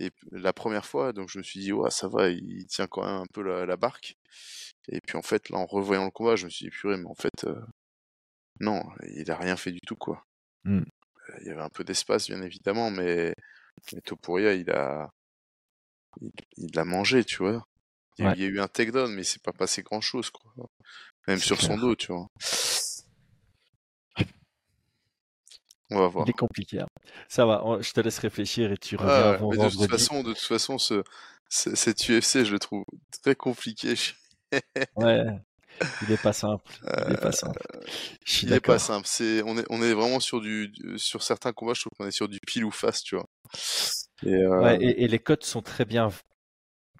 Et la première fois, donc je me suis dit, ouais, ça va, il tient quand même un peu la, barque. Et puis en fait, là, en revoyant le combat, je me suis dit, purée, mais en fait, non, il a rien fait du tout, quoi. Mmh. Il y avait un peu d'espace, bien évidemment, mais, mais Topuria, il a, il l'a mangé, tu vois. Il y a eu un takedown, mais c'est pas passé grand chose, quoi. Même sur son dos, tu vois. On va voir. Il est compliqué. Hein. Ça va, je te laisse réfléchir et tu reviens avant de toute façon, de toute façon, ce, cet UFC, je le trouve très compliqué. ouais. Il est pas simple. Il est pas simple. il est pas simple. C'est, on est, on est vraiment sur du, sur certains combats, je trouve qu'on est sur du pile ou face, tu vois. Et, euh... et, les cotes sont très bien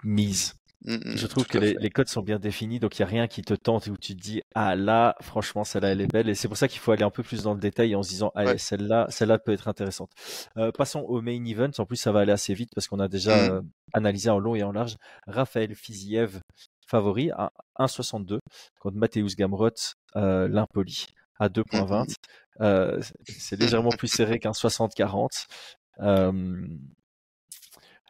mises. Mmh, mmh, je trouve que les, les, codes sont bien définis, donc il n'y a rien qui te tente et où tu te dis ah là, franchement, celle-là elle est belle. Et c'est pour ça qu'il faut aller un peu plus dans le détail en se disant allez, celle-là, celle-là peut être intéressante. Euh, passons au main event. En plus, ça va aller assez vite parce qu'on a déjà mmh. euh, analysé en long et en large. Raphaël Fiziev favori à 1,62 contre Mateusz Gamrot, euh, l'impoli à 2,20. Euh, c'est légèrement plus serré qu'un 60-40.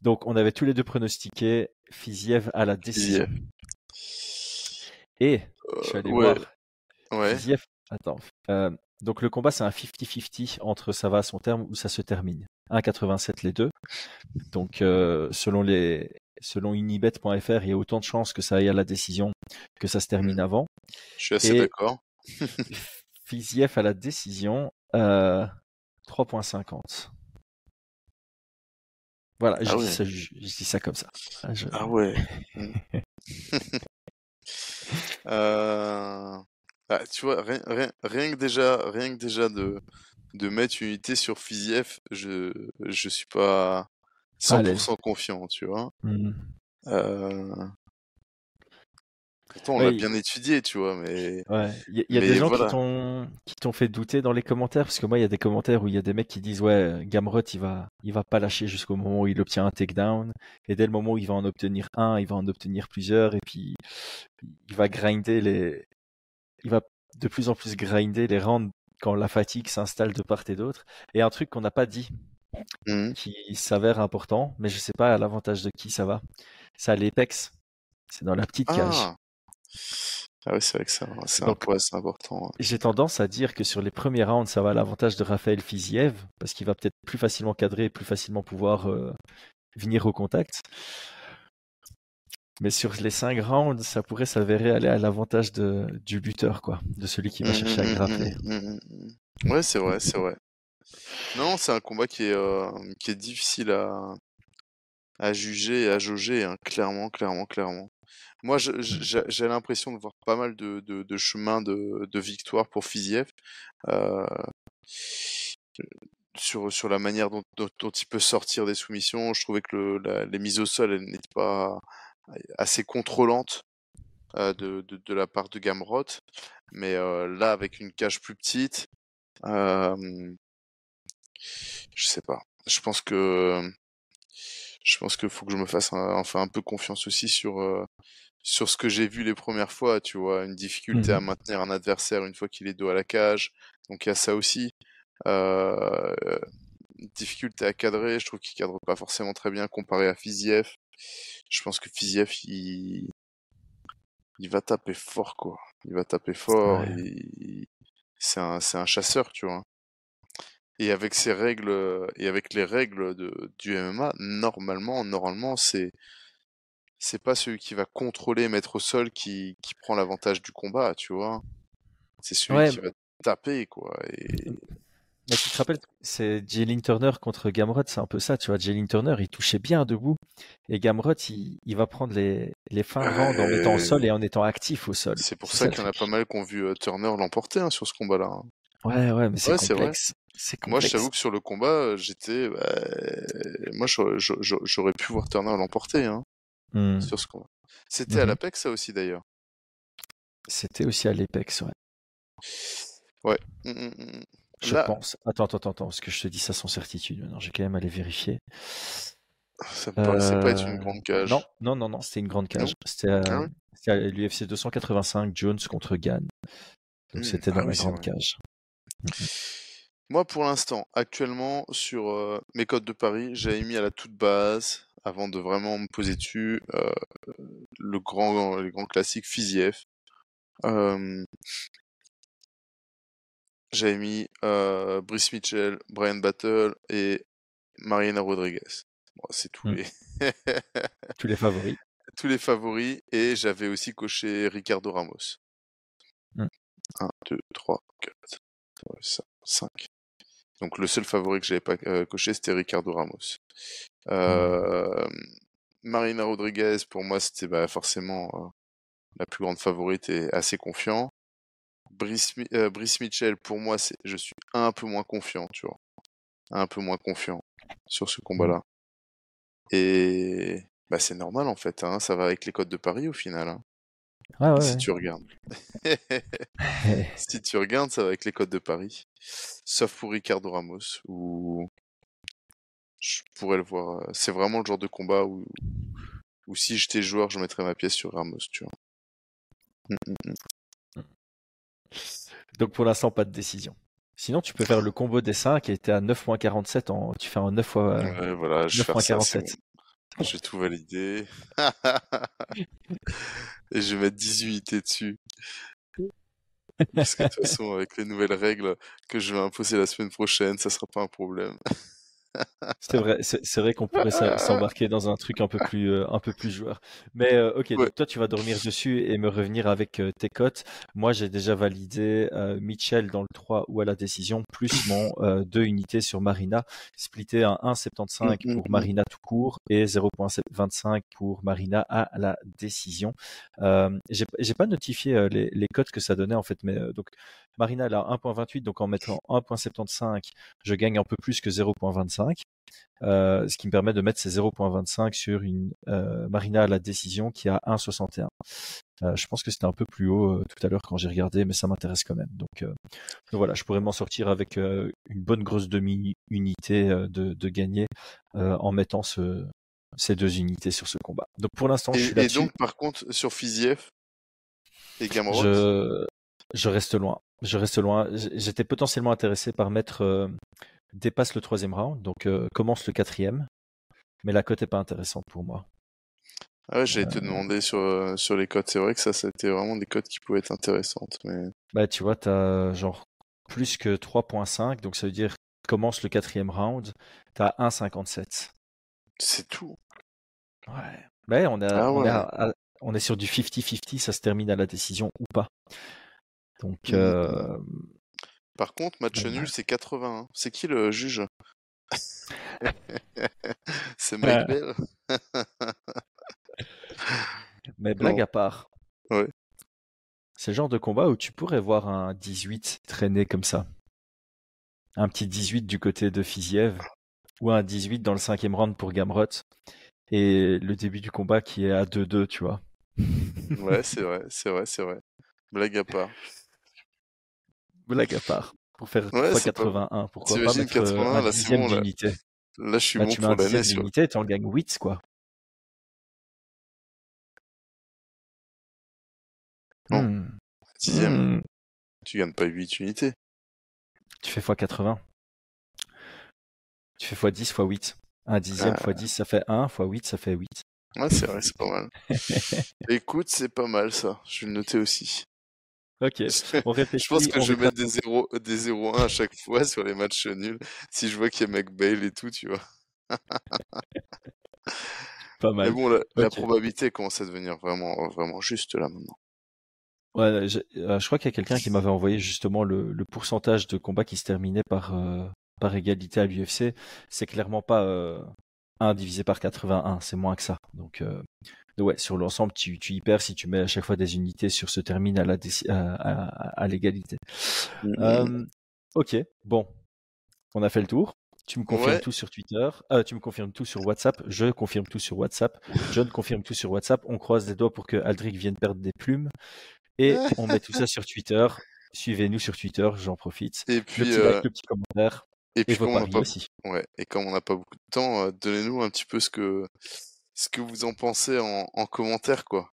Donc, on avait tous les deux pronostiqué Fiziev à la décision. Et, je suis allé voir. Fiziev, attends. Euh, donc, le combat, c'est un 50-50 entre ça va à son terme ou ça se termine. 1,87 les deux. Donc, euh, selon les, selon unibet.fr, il y a autant de chances que ça aille à la décision que ça se termine hmm. avant. Je suis assez d'accord. Fiziev à la décision, euh, 3.50. Voilà, je, ah dis ça, je, dis ça, comme ça. Ah, ah ouais. Mmh. euh... ah, tu vois, rien, rien, rien, que déjà, rien que déjà de, de mettre une unité sur Fiziev, je, je suis pas 100% confiant, tu vois. Mmh. Euh... Pourtant, on l'a bien étudié, tu vois, mais. Ouais, il y, a des gens qui t'ont fait douter dans les commentaires, parce que moi, il y a des commentaires où il y a des mecs qui disent ouais, Gamrot, il va, il va pas lâcher jusqu'au moment où il obtient un takedown, et dès le moment où il va en obtenir un, il va en obtenir plusieurs, et puis il va grinder les, il va de plus en plus grinder les rounds quand la fatigue s'installe de part et d'autre. Et un truc qu'on n'a pas dit, mmh. qui s'avère important, mais je sais pas à l'avantage de qui ça va. C'est à l'Apex. C'est dans la petite cage. Ah. Ah oui, c'est vrai que c'est important. J'ai tendance à dire que sur les premiers rounds, ça va à l'avantage de Raphaël Fiziev, parce qu'il va peut-être plus facilement cadrer et plus facilement pouvoir euh, venir au contact. Mais sur les 5 rounds, ça pourrait s'avérer aller à l'avantage du buteur, quoi, de celui qui va chercher à mmh, mmh, graffer. Mmh, ouais, c'est vrai, c'est vrai. Non, c'est un combat qui est, euh, qui est difficile à, à juger et à jauger, hein, clairement, clairement, clairement. Moi, mmh. j'ai l'impression de voir pas mal de, de, chemins de, de, victoire pour Fiziev. Euh, sur, sur la manière dont, dont, il peut sortir des soumissions, je trouvais que le, les mises au sol n'étaient pas assez contrôlantes euh, de, de, la part de Gamrot. Mais euh, là, avec une cage plus petite, je sais pas. Je pense que je pense qu'il faut que je me fasse un, enfin un peu confiance aussi sur sur ce que j'ai vu les premières fois, tu vois, une difficulté à mmh maintenir un adversaire une fois qu'il est dos à la cage. Donc il y a ça aussi. Euh, difficulté à cadrer, je trouve qu'il cadre pas forcément très bien comparé à Fiziev. Je pense que Fiziev, il... il va taper fort, quoi. Il va taper fort. C'est un, un chasseur, tu vois? Et avec ses règles, et avec les règles de, du MMA, normalement, normalement, c'est c'est pas celui qui va contrôler, mettre au sol qui, qui prend l'avantage du combat, tu vois. C'est celui qui va taper, quoi. Et... Mais tu te rappelles, c'est Jalen Turner contre Gamrot, c'est un peu ça, tu vois. Jalen Turner, il touchait bien debout. Et Gamrot, il, il va prendre les, les fins de en étant au sol et en étant actif au sol. C'est pour ça, qu'il y en a pas mal qui ont vu euh, Turner l'emporter hein, sur ce combat-là. Hein. Ouais, ouais, mais c'est complexe. Moi, je t'avoue que sur le combat, j'étais. Bah, moi, j'aurais pu voir Turner l'emporter. Hein. Mmh. sur ce qu'on C'était à mmh l'Apex, ça aussi, d'ailleurs. C'était aussi à l'Apex, ouais. Ouais. Mmh, je pense. Attends, attends, attends, parce que je te dis ça sans certitude. Maintenant, j'ai quand même aller vérifier. Ça me paraissait pas être une grande cage. Non, non, non, non, c'était une grande cage. C'était ah à l'UFC 285, Jones contre Gann. Donc hmm, c'était dans ah la grande cage. Moi, pour l'instant, actuellement, sur mes codes de Paris, j'avais mis à la toute base, avant de vraiment me poser dessus, le grand, les grands classiques Fiziev. j'avais mis Brice Mitchell, Brian Battle et Mariana Rodriguez. c'est tous mmh. les tous les favoris. Tous les favoris et j'avais aussi coché Ricardo Ramos. 1, 2, 3, 4, 5. Donc le seul favori que j'avais pas euh, coché, c'était Ricardo Ramos. Mmh. Euh, Marina Rodriguez, pour moi, c'était bah, forcément euh, la plus grande favorite et assez confiant. Brice, Mitchell, pour moi, je suis un peu moins confiant, tu vois. Un peu moins confiant sur ce combat-là. Et bah, c'est normal en fait, hein, ça va avec les codes de Paris au final. Hein. si tu regardes. si tu regardes, ça va avec les codes de Paris. Sauf pour Ricardo Ramos, où je pourrais le voir. Euh, c'est vraiment le genre de combat où, où si j'étais joueur, je mettrais ma pièce sur Ramos, tu vois. Mmh, mmh, mmh. Donc pour l'instant, pas de décision. Sinon, tu peux faire le combo des 5 qui était à 9.47 en... Tu fais un 9 fois. Ouais, voilà, je 9.47. Je vais tout valider. Et je vais mettre 10 unités dessus. Parce que de toute façon, avec les nouvelles règles que je vais imposer la semaine prochaine, ça sera pas un problème. C'est vrai, c'est vrai qu'on pourrait s'embarquer dans un truc un peu plus, euh, un peu plus joueur. Mais euh, ok, donc toi tu vas dormir dessus et me revenir avec euh, tes cotes. Moi j'ai déjà validé Mitchell dans le 3 ou à la décision, plus mon 2 unités sur Marina, splitté à 1,75 mmh, mmh, pour mmh. Marina tout court et 0,25 pour Marina à la décision. j'ai pas notifié les, les cotes que ça donnait en fait, mais donc Marina, elle a 1.28, donc en mettant 1.75, je gagne un peu plus que 0.25. Euh, ce qui me permet de mettre ces 0.25 sur une euh, Marina à la décision qui a 1.61. Euh, je pense que c'était un peu plus haut tout à l'heure quand j'ai regardé, mais ça m'intéresse quand même. Donc, voilà, je pourrais m'en sortir avec une bonne grosse demi-unité de, gagner en mettant ces deux unités sur ce combat. Donc pour l'instant, je suis là Et donc par contre, sur Fiziev et Gamrot je... je reste loin je reste loin. J'étais potentiellement intéressé par mettre dépasse le troisième round, donc euh, commence le quatrième, mais la cote est pas intéressante pour moi. Ah ouais, j'allais te euh. demander sur, sur les cotes. C'est vrai que ça, c'était vraiment des cotes qui pouvaient être intéressantes. Mais... Bah, tu vois, tu as genre plus que 3.5, donc ça veut dire commence le quatrième round, tu as 1,57. C'est tout. Ouais. Bah, on, a, ah on, on est sur du 50-50, ça se termine à la décision ou pas. Donc, euh... Par contre, match nul, c'est 81. C'est qui le juge? C'est Mike Bell. Mais blague à part. Ouais. C'est le genre de combat où tu pourrais voir un 18 traîner comme ça. Un petit 18 du côté de Fiziev ou un 18 dans le cinquième round pour Gamrot et le début du combat qui est à 2-2, tu vois. ouais, c'est vrai, c'est vrai, c'est vrai. Blague à part blague à part. Pour faire ouais, 81. Pourquoi pas mettre 81, euh, là, dixième bon, d'unité là. je suis bon tu pour l'année. Tu d'unité, tu en gagnes 8, quoi. Non. Hmm. Dixième. Hmm. Tu gagnes pas 8 unités. Tu fais x80. Tu fais x10, x8. Un dixième ah. x10, ça fait 1, x8, ça fait 8. Ouais, c'est vrai, c'est pas mal. Écoute, c'est pas mal ça. Je vais le noter aussi. Ok, on réfléchit. je pense que je vais mettre des 0, des 0-1 à chaque fois sur les matchs nuls. Si je vois qu'il y a McBail et tout, tu vois. Pas mal. Mais bon, la, probabilité commence à devenir vraiment, vraiment juste là maintenant. Ouais, je, euh, je crois qu'il y a quelqu'un qui m'avait envoyé justement le, le, pourcentage de combats qui se terminaient par, euh, par égalité à l'UFC. C'est clairement pas euh, 1 divisé par 81, c'est moins que ça. Donc, euh, ouais, sur l'ensemble, tu, tu, y perds si tu mets à chaque fois des unités sur ce termine à la à, l'égalité. Mm, mm. Euh, ok, bon, on a fait le tour. Tu me confirmes tout sur Twitter, euh, tu me confirmes tout sur WhatsApp, je confirme tout sur WhatsApp, John confirme tout sur WhatsApp. On croise les doigts pour que Aldric vienne perdre des plumes et on met tout ça sur Twitter. Suivez-nous sur Twitter, j'en profite. Et puis, le petit, like, le petit commentaire. Et puis, comme on pas... aussi. Ouais, et comme on n'a pas beaucoup de temps, euh, donnez-nous un petit peu ce que, ce que vous en pensez en, en commentaire, quoi.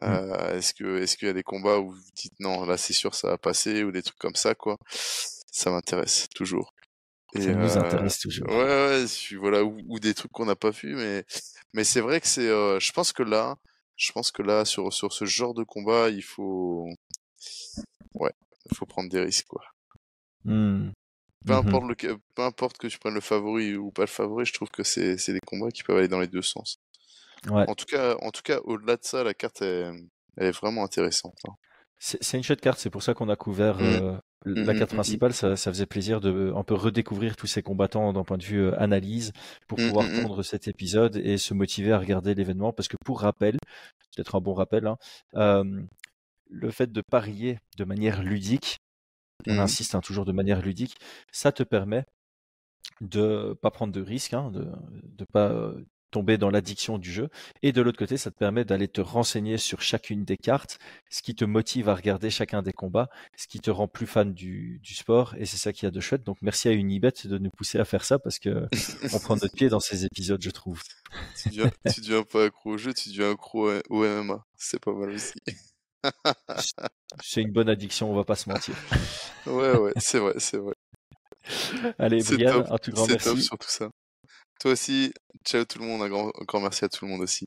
Mmh. Euh, est-ce que, est-ce qu'il y a des combats où vous dites non, là c'est sûr ça va passer ou des trucs comme ça, quoi? Ça m'intéresse toujours. Et ça nous intéresse toujours. Ouais, ouais, voilà, ou, ou des trucs qu'on n'a pas vu, mais, mais c'est vrai que c'est, euh, je pense que là, je pense que là, sur, sur ce genre de combat, il faut, ouais, faut prendre des risques, quoi. Mmh. Peu, mmh importe le, peu importe que tu prennes le favori ou pas le favori, je trouve que c'est des combats qui peuvent aller dans les deux sens. Ouais. En tout cas, en tout cas au-delà de ça, la carte est, elle est vraiment intéressante. Hein. C'est une chouette carte, c'est pour ça qu'on a couvert mmh. euh, la carte principale. Ça, ça, faisait plaisir de un peu redécouvrir tous ces combattants d'un point de vue euh, analyse pour pouvoir prendre cet épisode et se motiver à regarder l'événement. Parce que pour rappel, peut-être un bon rappel, hein, euh, le fait de parier de manière ludique, on mmh insiste hein, toujours de manière ludique, ça te permet de pas prendre de risques, hein, de ne pas tomber dans l'addiction du jeu. Et de l'autre côté, ça te permet d'aller te renseigner sur chacune des cartes, ce qui te motive à regarder chacun des combats, ce qui te rend plus fan du, sport. Et c'est ça qui a de chouette. Donc merci à Unibet de nous pousser à faire ça parce que on prend notre pied dans ces épisodes, je trouve. tu, deviens, deviens pas accro au jeu, tu deviens accro au MMA. C'est pas mal aussi. C'est une bonne addiction, on va pas se mentir. ouais, ouais, c'est vrai, c'est vrai. Allez, Brian, un tout grand merci. Top sur tout ça. Toi aussi, ciao tout le monde, un grand, grand merci à tout le monde aussi.